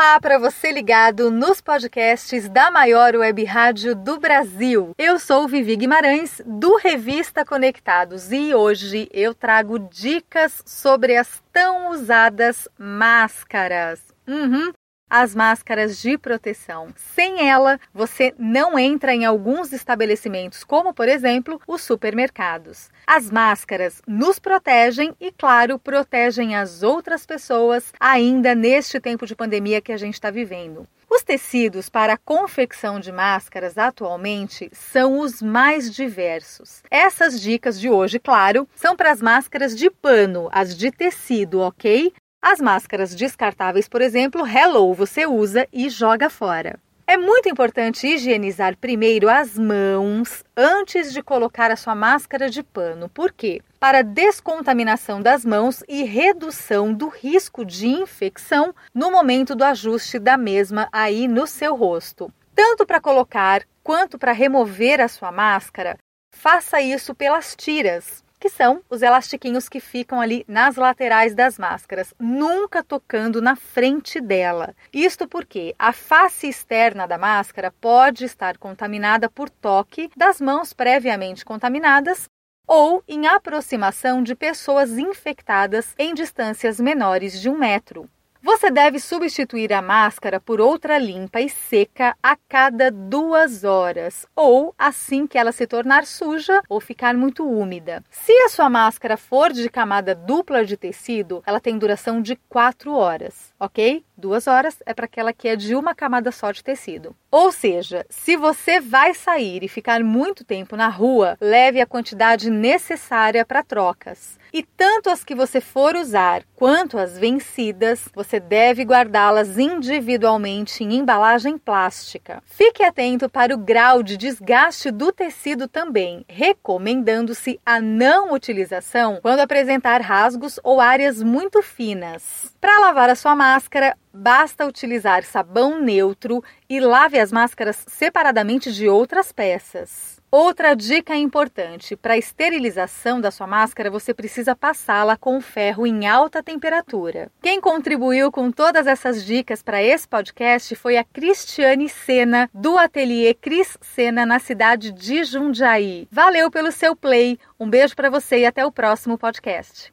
Olá para você ligado nos podcasts da maior web rádio do Brasil. Eu sou Vivi Guimarães do Revista Conectados e hoje eu trago dicas sobre as tão usadas máscaras. Uhum, as máscaras de proteção. Sem ela, você não entra em alguns estabelecimentos, como por exemplo os supermercados. As máscaras nos protegem e, claro, protegem as outras pessoas ainda neste tempo de pandemia que a gente está vivendo. Os tecidos para a confecção de máscaras atualmente são os mais diversos. Essas dicas de hoje, claro, são para as máscaras de pano, as de tecido, ok? As máscaras descartáveis, por exemplo, Hello você usa e joga fora. É muito importante higienizar primeiro as mãos antes de colocar a sua máscara de pano. Por quê? Para descontaminação das mãos e redução do risco de infecção no momento do ajuste da mesma aí no seu rosto. Tanto para colocar quanto para remover a sua máscara, faça isso pelas tiras que são os elastiquinhos que ficam ali nas laterais das máscaras, nunca tocando na frente dela. Isto porque a face externa da máscara pode estar contaminada por toque das mãos previamente contaminadas ou em aproximação de pessoas infectadas em distâncias menores de um metro. Você deve substituir a máscara por outra limpa e seca a cada duas horas, ou assim que ela se tornar suja ou ficar muito úmida. Se a sua máscara for de camada dupla de tecido, ela tem duração de quatro horas, ok? Duas horas é para aquela que é de uma camada só de tecido. Ou seja, se você vai sair e ficar muito tempo na rua, leve a quantidade necessária para trocas. E tanto as que você for usar quanto as vencidas, você deve guardá-las individualmente em embalagem plástica. Fique atento para o grau de desgaste do tecido também, recomendando-se a não utilização quando apresentar rasgos ou áreas muito finas. Para lavar a sua máscara, Basta utilizar sabão neutro e lave as máscaras separadamente de outras peças. Outra dica importante: para a esterilização da sua máscara, você precisa passá-la com ferro em alta temperatura. Quem contribuiu com todas essas dicas para esse podcast foi a Cristiane Sena, do ateliê Cris Sena, na cidade de Jundiaí. Valeu pelo seu play, um beijo para você e até o próximo podcast.